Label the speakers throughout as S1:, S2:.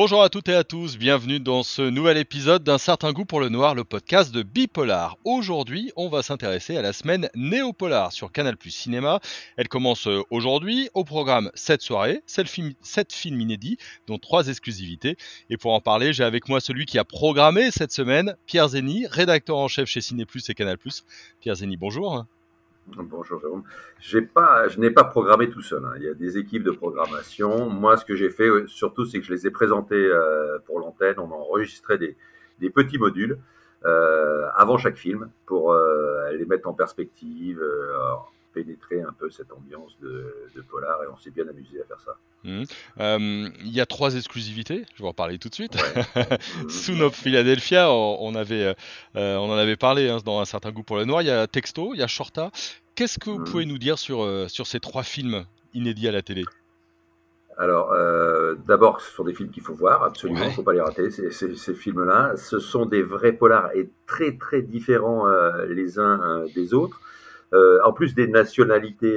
S1: Bonjour à toutes et à tous, bienvenue dans ce nouvel épisode d'un certain goût pour le noir, le podcast de Bipolar. Aujourd'hui, on va s'intéresser à la semaine Néopolar sur Canal Plus Cinéma. Elle commence euh, aujourd'hui au programme 7 soirées, 7 films inédits, dont 3 exclusivités. Et pour en parler, j'ai avec moi celui qui a programmé cette semaine, Pierre Zeni, rédacteur en chef chez Ciné Plus et Canal Plus. Pierre Zeni, bonjour.
S2: Bonjour Jérôme. Pas, je n'ai pas programmé tout seul. Hein. Il y a des équipes de programmation. Moi, ce que j'ai fait surtout, c'est que je les ai présentés euh, pour l'antenne. On a enregistré des, des petits modules euh, avant chaque film pour euh, les mettre en perspective, pénétrer un peu cette ambiance de, polar. Et on s'est bien amusé à faire ça.
S1: Mmh. Il y a trois exclusivités. Je vais en parler tout de suite. Soon of Philadelphia, on, avait, on en avait parlé hein, dans un certain goût pour le noir. Il y a Texto, il y a Shorta. Qu'est-ce que vous pouvez nous dire sur, euh, sur ces trois films inédits à la télé?
S2: Alors, euh, d'abord, ce sont des films qu'il faut voir, absolument, il ne faut pas les rater, ces, films-là. Ce sont des vrais polars et très, très différents euh, les uns des autres. en plus des nationalités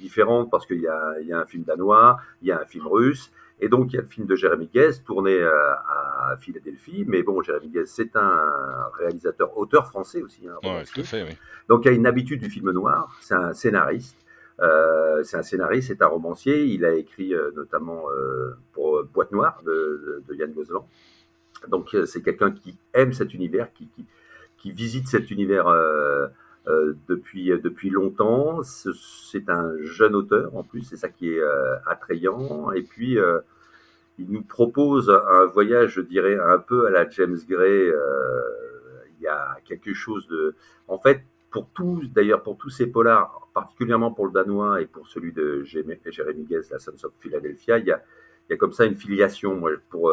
S2: différentes, parce qu'il y, y a, un film danois, il y a un film russe, et donc, il y a le film de Jérémy Guez tourné euh, à Philadelphie. Mais bon, Jérémy Guez, c'est un réalisateur, auteur français aussi.
S1: Hein, ouais, tout fait, oui.
S2: Donc, il y a une habitude du film noir. C'est un scénariste. Euh, c'est un scénariste, c'est un romancier. Il a écrit euh, notamment euh, pour Boîte Noire de, de, de Yann Gozlan. Donc, c'est quelqu'un qui aime cet univers, qui, qui, qui visite cet univers euh, depuis, euh, depuis longtemps. C'est un jeune auteur en plus, c'est ça qui est euh, attrayant. Et puis, il nous propose un voyage, je dirais, un peu à la James Gray. il y a quelque chose de... En fait, pour tous, d'ailleurs, pour tous ces polars, particulièrement pour le danois et pour celui de Jérémy Guez, la Sons of Philadelphia, il y a, il y a comme ça une filiation. Pour,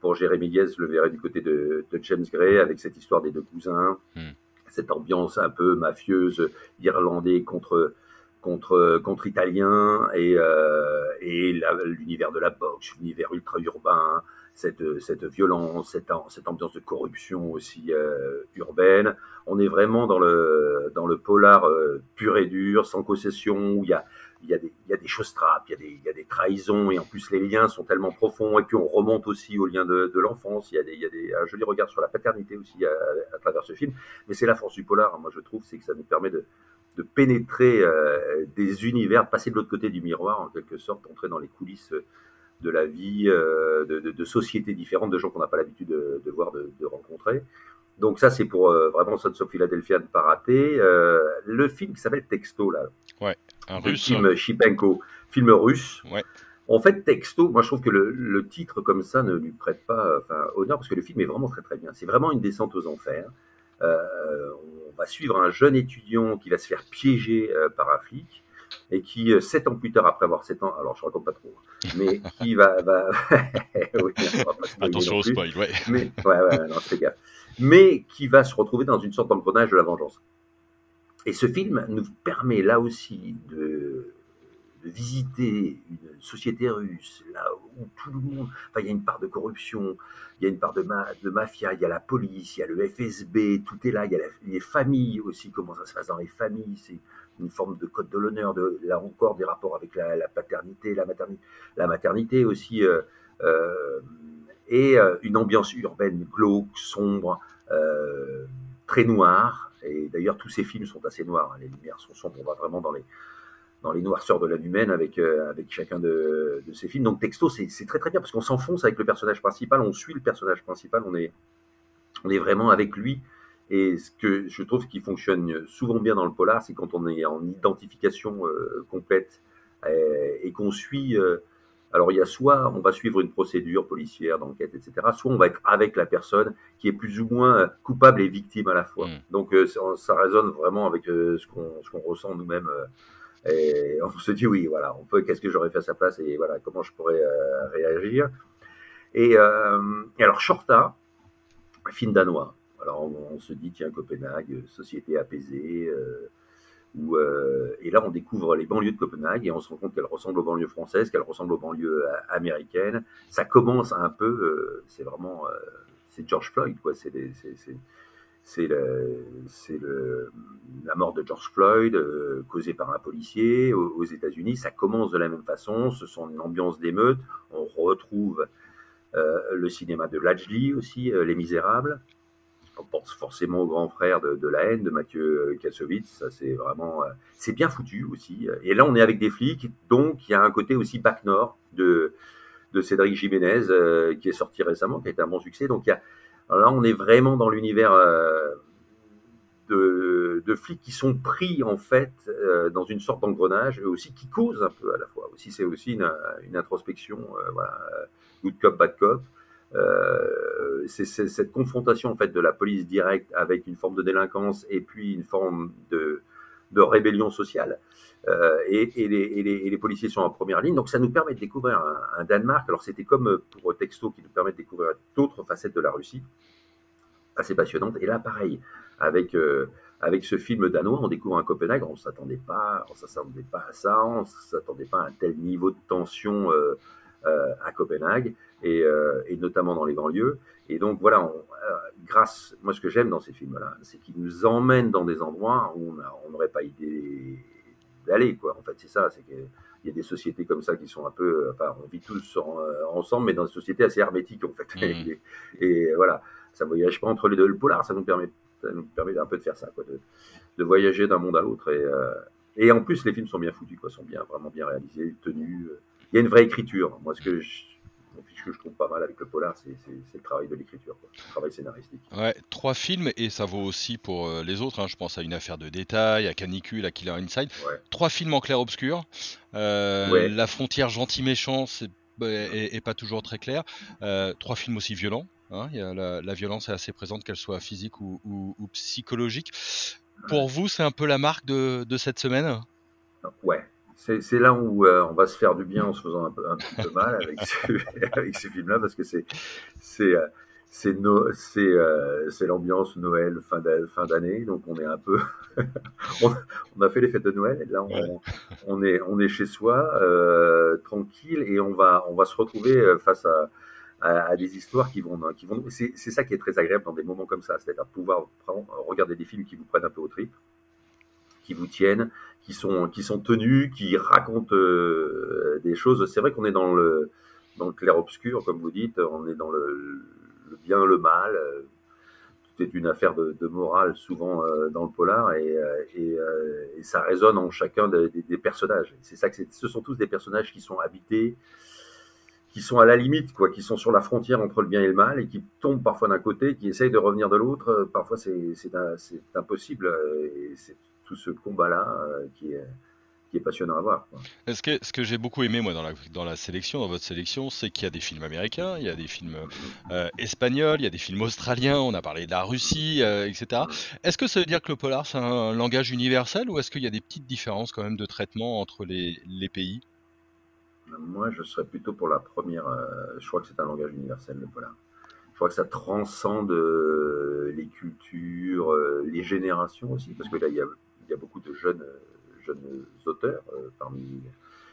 S2: pour Jérémy Guez, je le verrai du côté de, de James Gray, avec cette histoire des deux cousins. Hmm cette ambiance un peu mafieuse irlandais contre contre contre italien et euh, et l'univers de la boxe, l'univers ultra urbain, cette cette violence, cette ambiance de corruption aussi euh, urbaine. On est vraiment dans le dans le polar euh, pur et dur, sans concession où il y a il y a des, choses trappes, il y a des, trahisons, et en plus les liens sont tellement profonds, et puis on remonte aussi aux liens de, l'enfance. Il y a des, il y un joli regard sur la paternité aussi à, travers ce film. Mais c'est la force du polar, moi je trouve, c'est que ça nous permet de, pénétrer euh, des univers, passer de l'autre côté du miroir en quelque sorte, entrer dans les coulisses de la vie, euh, de, sociétés différentes, de gens qu'on n'a pas l'habitude de, de, voir, de, rencontrer. Donc ça, c'est pour euh, vraiment Sons of Philadelphia ne pas rater. Euh, le film qui s'appelle Texto, là.
S1: Ouais,
S2: un russe. Film Chipenko, film russe.
S1: Ouais.
S2: En fait, Texto, moi je trouve que le, le, titre comme ça ne lui prête pas enfin, honneur parce que le film est vraiment très très bien. C'est vraiment une descente aux enfers. Euh, on va suivre un jeune étudiant qui va se faire piéger euh, par un flic et qui, euh, sept ans plus tard, après avoir sept ans, alors je raconte pas trop, mais qui va, va...
S1: oui, attention au spoil, ouais.
S2: Mais, ouais, ouais, non, gaffe mais qui va se retrouver dans une sorte d'engrenage de la vengeance. Et ce film nous permet là aussi de, visiter une société russe, là où tout le monde, enfin il y a une part de corruption, il y a une part de, mafia, il y a la police, il y a le FSB, tout est là, il y a les familles aussi, comment ça se passe dans les familles, c'est une forme de code de l'honneur, là encore des rapports avec la, la paternité, la maternité, la aussi. Euh, euh, et euh, une ambiance urbaine glauque, sombre, très noire. Et d'ailleurs, tous ces films sont assez noirs. Hein. Les lumières sont sombres. On va vraiment dans les dans les noirceurs de l'âme humaine avec euh, avec chacun de, ces films. Donc Texto, c'est très très bien parce qu'on s'enfonce avec le personnage principal, on suit le personnage principal, on est on est vraiment avec lui. Et ce que je trouve qui fonctionne souvent bien dans le polar, c'est quand on est en identification complète et, et qu'on suit alors il y a soit on va suivre une procédure policière d'enquête, etc., soit on va être avec la personne qui est plus ou moins coupable et victime à la fois. Mm. Donc euh, ça résonne vraiment avec euh, ce qu'on ressent nous-mêmes. Euh, et on se dit oui, voilà, on peut. Qu'est-ce que j'aurais fait à sa place et voilà comment je pourrais réagir. Et, et, alors Shorta, film danois. Alors on, on, se dit tiens Copenhague, société apaisée. Euh, et là, on découvre les banlieues de Copenhague et on se rend compte qu'elles ressemblent aux banlieues françaises, qu'elles ressemblent aux banlieues euh, américaines. Ça commence un peu, euh, c'est vraiment, c'est George Floyd, quoi. C'est la mort de George Floyd causée par un policier aux, aux États-Unis. Ça commence de la même façon. Ce sont une ambiance d'émeute. On retrouve le cinéma de Lajli aussi, Les Misérables. On pense forcément au grand frère de, La haine de Mathieu Kassovitz. Ça, c'est vraiment, c'est bien foutu aussi. Et là, on est avec des flics, donc il y a un côté aussi bac nord de de Cédric Jiménez qui est sorti récemment, qui a été un bon succès. Donc y a, là, on est vraiment dans l'univers de, flics qui sont pris en fait euh, dans une sorte d'engrenage, et aussi qui causent un peu à la fois. Aussi, c'est aussi une, introspection, euh, voilà, good cop, bad cop. Euh, c'est cette confrontation en fait de la police directe avec une forme de délinquance et puis une forme de, rébellion sociale. et, les, policiers sont en première ligne, donc ça nous permet de découvrir un, Danemark. Alors c'était comme pour Texto qui nous permet de découvrir d'autres facettes de la Russie assez passionnante. Et là, pareil, avec, euh, avec ce film danois, on découvre un Copenhague, on s'attendait pas, on s'attendait pas à ça, on ne s'attendait pas à un tel niveau de tension euh, euh, à Copenhague, et, et, notamment dans les banlieues. Et donc voilà, on, grâce, moi ce que j'aime dans ces films-là, c'est qu'ils nous emmènent dans des endroits où on n'aurait pas idée d'aller, quoi. En fait, c'est ça, c'est qu'il y a des sociétés comme ça qui sont un peu, enfin, on vit tous ensemble, mais dans des sociétés assez hermétiques, en fait. Mmh. et, voilà ça voyage pas entre les deux. Le polar, ça nous permet, nous permet un peu de faire ça, quoi, de, voyager d'un monde à l'autre. Et, euh, et en plus, les films sont bien foutus, quoi, sont bien, vraiment bien réalisés, tenus. Il y a une vraie écriture. Moi, ce que je, que je trouve pas mal avec le polar, c'est le travail de l'écriture, le travail scénaristique.
S1: Ouais, trois films, et ça vaut aussi pour euh, les autres. Hein. je pense à Une affaire de détail, à Canicule, à Killer Inside. Trois films en clair-obscur. Euh, La frontière gentil-méchant, c'est bah, et, pas toujours très clair. trois films aussi violents, Hein, la, violence est assez présente, qu'elle soit physique ou, psychologique. Pour vous, c'est un peu la marque de, cette semaine?
S2: Ouais, c'est là où euh, on va se faire du bien en se faisant un, peu, un petit peu mal avec, ces films-là, parce que c'est c'est euh, euh, c'est l'ambiance Noël fin d'année, donc on est un peu, on, a fait les fêtes de Noël, et là on, on est on est chez soi tranquille et on va on va se retrouver face à à, des histoires qui vont, qui vont. C'est ça qui est très agréable dans des moments comme ça, c'est-à-dire pouvoir regarder des films qui vous prennent un peu au trip, qui vous tiennent, qui sont, qui sont tenus, qui racontent euh, des choses. C'est vrai qu'on est dans le, dans le clair-obscur, comme vous dites, on est dans le, bien, le mal. Tout est une affaire de, morale, souvent euh, dans le polar, et, euh, et, ça résonne en chacun des, personnages. C'est ça que ce sont tous des personnages qui sont habités, qui sont à la limite, quoi, qui sont sur la frontière entre le bien et le mal et qui tombent parfois d'un côté, qui essayent de revenir de l'autre. Parfois, c'est impossible. Tout ce combat-là euh, qui est, qui est passionnant à voir.
S1: Ce que, ce que j'ai beaucoup aimé moi dans la, dans la sélection, dans votre sélection, c'est qu'il y a des films américains, il y a des films espagnols, il y a des films australiens, on a parlé de la Russie, etc. Est-ce que ça veut dire que le polar c'est un langage universel ou est-ce qu'il y a des petites différences quand même de traitement entre les, les pays?
S2: Moi, je serais plutôt pour la première. Euh, je crois que c'est un langage universel, le polar. Je crois que ça transcende euh, les cultures, euh, les générations aussi, parce que là, il y a de jeunes, jeunes auteurs parmi,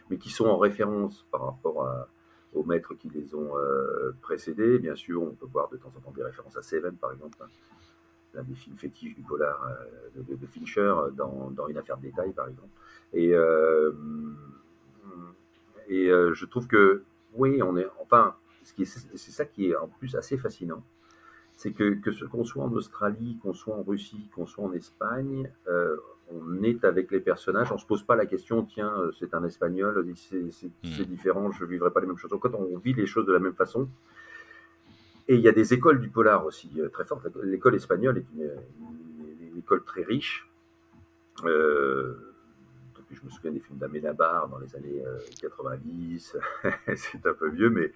S2: mais qui sont en référence par rapport aux maîtres qui les ont précédés. Bien sûr, on peut voir de temps en temps des références à Seven, par exemple, l'un des films fétiches du polar de, Fincher, dans, Une affaire de détail, par exemple. Et euh, je trouve que, oui, on est, enfin, c'est ça qui est en plus assez fascinant. C'est que, que ce qu'on soit en Australie, qu'on soit en Russie, qu'on soit en Espagne, euh, on est avec les personnages, on se pose pas la question, tiens, euh, c'est un espagnol, hmm. c'est différent, je vivrai pas les mêmes choses. En fait, on vit les choses de la même façon. Et il y a des écoles du polar aussi très fortes. L'école espagnole est une, école très riche. Euh, je me souviens des films d'Amenabar dans les années 90, euh, c'est un peu vieux, mais,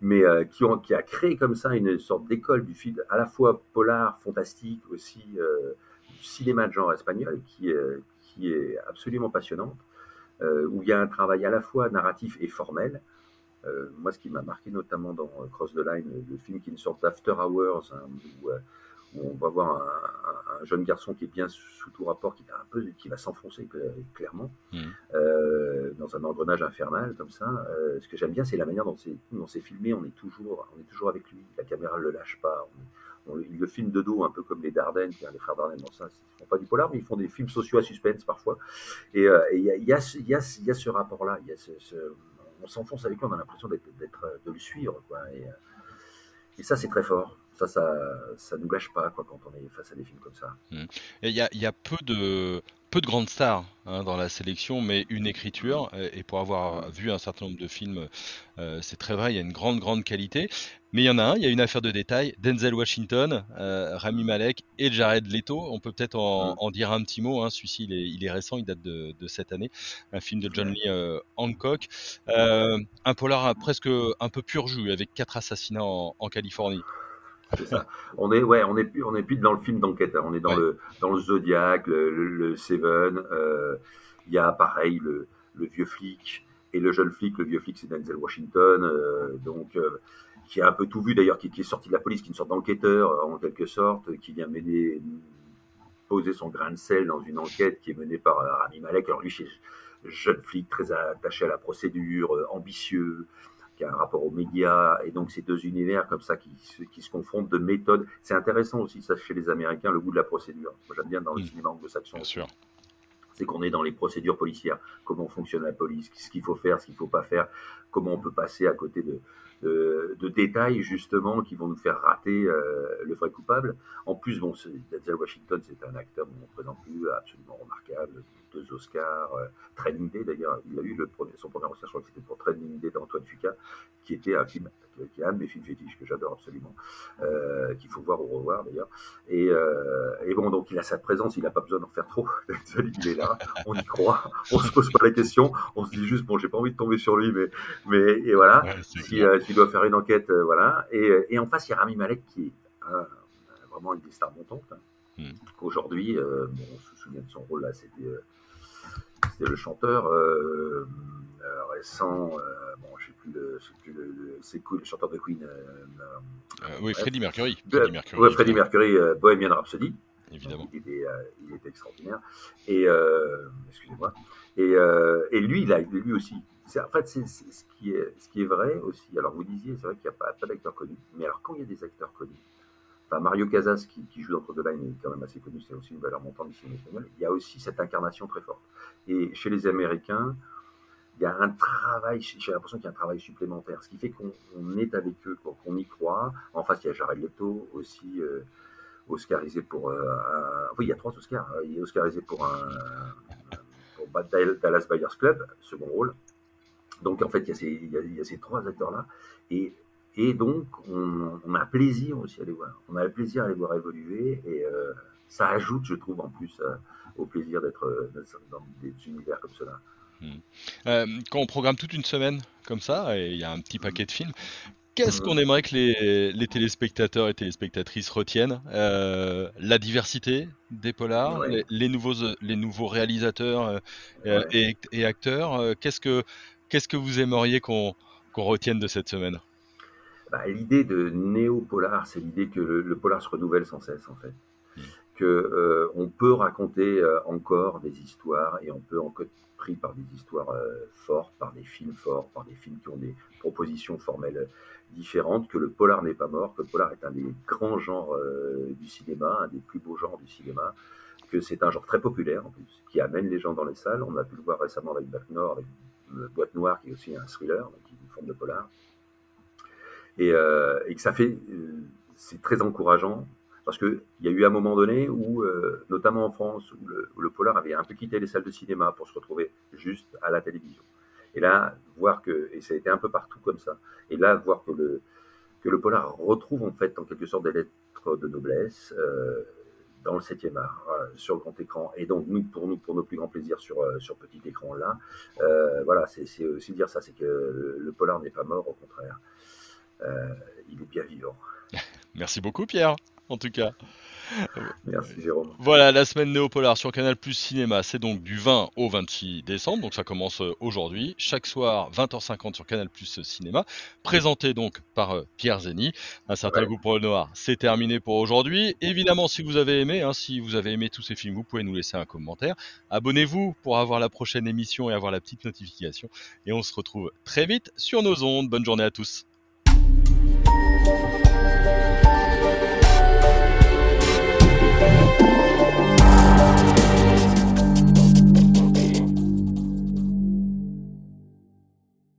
S2: mais euh, qui, ont, qui a créé comme ça une sorte d'école du film à la fois polar, fantastique, aussi euh, cinéma de genre espagnol, qui, qui est absolument passionnante, où il y a un travail à la fois narratif et formel. moi, ce qui m'a marqué notamment dans Cross the Line, le film qui est une sorte d'after hours, hein, où, on va voir un, jeune garçon qui est bien sous tout rapport, qui, un peu, qui va s'enfoncer clairement mmh. euh, dans un engrenage infernal comme ça. Euh, ce que j'aime bien, c'est la manière dont c'est filmé. On est toujours, on est toujours avec lui. La caméra ne le lâche pas. il le filme de dos, un peu comme les Dardennes, les frères Dardenne dans ça. Ils font pas du polar, mais ils font des films sociaux à suspense parfois. Et il y, a, ce rapport-là. on s'enfonce avec lui, on a l'impression d'être, de le suivre. Quoi. Et, Et ça, c'est très fort. Ça, ça, ça nous gâche pas quoi, quand on est face à des films comme ça.
S1: Mmh. Et il y a, y a peu de, peu de grandes stars hein, dans la sélection, mais une écriture. Et pour avoir vu un certain nombre de films, euh, c'est très vrai, il y a une grande, grande qualité. Mais il y en a un, il y a une affaire de détail. Denzel Washington, euh, Rami Malek et Jared Leto. On peut peut-être en, dire un petit mot. Hein. Celui-ci, il est, récent, il date de, cette année. Un film de John Lee euh, Hancock. un polar presque un peu pur jus, avec quatre assassinats en Californie.
S2: C'est ça. On est, ouais, on est plus, on est plus dans le film d'enquête. Hein. On est dans le, dans le Zodiac, le, Seven. Euh, il y a pareil le, le, vieux flic et le jeune flic. Le vieux flic, c'est Denzel Washington, euh, donc euh, qui a un peu tout vu d'ailleurs, qui, est sorti de la police, qui est une sorte d'enquêteur en quelque sorte, qui vient mener poser son grain de sel dans une enquête qui est menée par Rami Malek. Alors lui, c'est jeune flic très attaché à la procédure, ambitieux qui a un rapport aux médias, et donc ces deux univers comme ça qui, qui se confrontent de méthodes. C'est intéressant aussi, ça, chez les Américains, le goût de la procédure. Moi, j'aime bien dans le cinéma anglo-saxon. Bien sûr. C'est qu'on est dans les procédures policières, comment fonctionne la police, ce qu'il faut faire, ce qu'il ne faut pas faire, comment on peut passer à côté de, de, détails justement qui vont nous faire rater euh, le vrai coupable. En plus, bon, Denzel Washington, c'est un acteur, on ne présente plus, absolument remarquable, deux Oscars, euh, Training Day d'ailleurs, il a eu le premier, son premier Oscar, je crois que c'était pour Training Day d'Antoine Fuqua, qui était un film, qui est un de mes films fétiches que j'adore absolument, euh, qu'il faut voir ou revoir d'ailleurs. Et, et, bon, donc il a sa présence, il n'a pas besoin d'en faire trop. il est là, on y croit, on se pose pas la question, on se dit juste, bon, j'ai pas envie de tomber sur lui, mais, mais et voilà. si, il doit faire une enquête, euh, voilà. Et, et, en face, il y a Rami Malek qui est euh, vraiment une des stars montantes. Hein. Hmm. Aujourd'hui, euh, bon, on se souvient de son rôle là, c'était le chanteur récent. bon, je sais plus le, plus le, c'est cool, le chanteur de Queen.
S1: oui, Freddie Mercury.
S2: Freddie Mercury, ouais, Freddie Mercury Bohemian Rhapsody. Évidemment. Il était, il était extraordinaire. Et excusez-moi. Et, et, lui, il a, lui aussi, en fait, c'est ce, qui est, vrai aussi. Alors, vous disiez, c'est vrai qu'il n'y a pas, pas d'acteurs connus. Mais alors, quand il y a des acteurs connus, Mario Casas, qui, joue dans deux Line, est quand même assez connu, c'est aussi une valeur montante du cinéma espagnol. Il y a aussi cette incarnation très forte. Et chez les Américains, il y a un travail, j'ai l'impression qu'il y a un travail supplémentaire, ce qui fait qu'on est avec eux, qu'on y croit. En face, il y a Jared Leto aussi, euh, oscarisé pour. Euh, oui, il y a trois Oscars. Il est oscarisé pour un. Pour Dallas Buyers Club, second rôle. Donc en fait, il y a ces, trois acteurs-là. Et, et donc, on, a plaisir aussi à les voir. On a le plaisir à les voir évoluer. Et euh, ça ajoute, je trouve, en plus euh, au plaisir d'être dans des univers comme cela.
S1: Hmm. Euh, quand on programme toute une semaine comme ça, et il y a un petit paquet de films, qu'est-ce qu'on aimerait que les, téléspectateurs et téléspectatrices retiennent? La diversité des polars, les, nouveaux, les nouveaux réalisateurs et, et, acteurs. Qu'est-ce que Qu'est-ce que vous aimeriez qu'on retienne de cette semaine?
S2: Bah, L'idée de néo-polar, c'est l'idée que le, polar se renouvelle sans cesse, en fait. Hmm. Que euh, on peut raconter euh, encore des histoires et on peut encore pris par des histoires euh, fortes, par des films forts, par des films qui ont des propositions formelles différentes, que le polar n'est pas mort, que le polar est un des grands genres du cinéma, un des plus beaux genres du cinéma, que c'est un genre très populaire en plus, qui amène les gens dans les salles. On a pu le voir récemment avec Back Nord, avec Boîte Noire, qui est aussi un thriller, est une forme de polar. Et, euh, que ça fait, euh, c'est très encourageant, parce qu'il y a eu un moment donné où, euh, notamment en France, où le, polar avait un peu quitté les salles de cinéma pour se retrouver juste à la télévision. Et là, voir que, et ça a été un peu partout comme ça, et là, voir que le, que le polar retrouve en fait en quelque sorte des lettres de noblesse, dans le 7e art, euh, sur le grand écran. Et donc, pour nous, pour nos plus grands plaisirs sur, euh, sur petit écran là, euh, voilà, c'est aussi dire ça, c'est que le, polar n'est pas mort, au contraire. il est bien vivant.
S1: Merci beaucoup, Pierre, en tout cas.
S2: Merci Jérôme.
S1: Voilà, la semaine Néopolar sur Canal Plus Cinéma, c'est donc du 20 au 26 décembre, donc ça commence euh, aujourd'hui, chaque soir 20h50 sur Canal Plus Cinéma, présenté donc par euh, Pierre Zeni. Un certain goût pour le noir, c'est terminé pour aujourd'hui. Évidemment, si vous avez aimé, hein, si vous avez aimé tous ces films, vous pouvez nous laisser un commentaire. Abonnez-vous pour avoir la prochaine émission et avoir la petite notification. Et on se retrouve très vite sur nos ondes. Bonne journée à tous.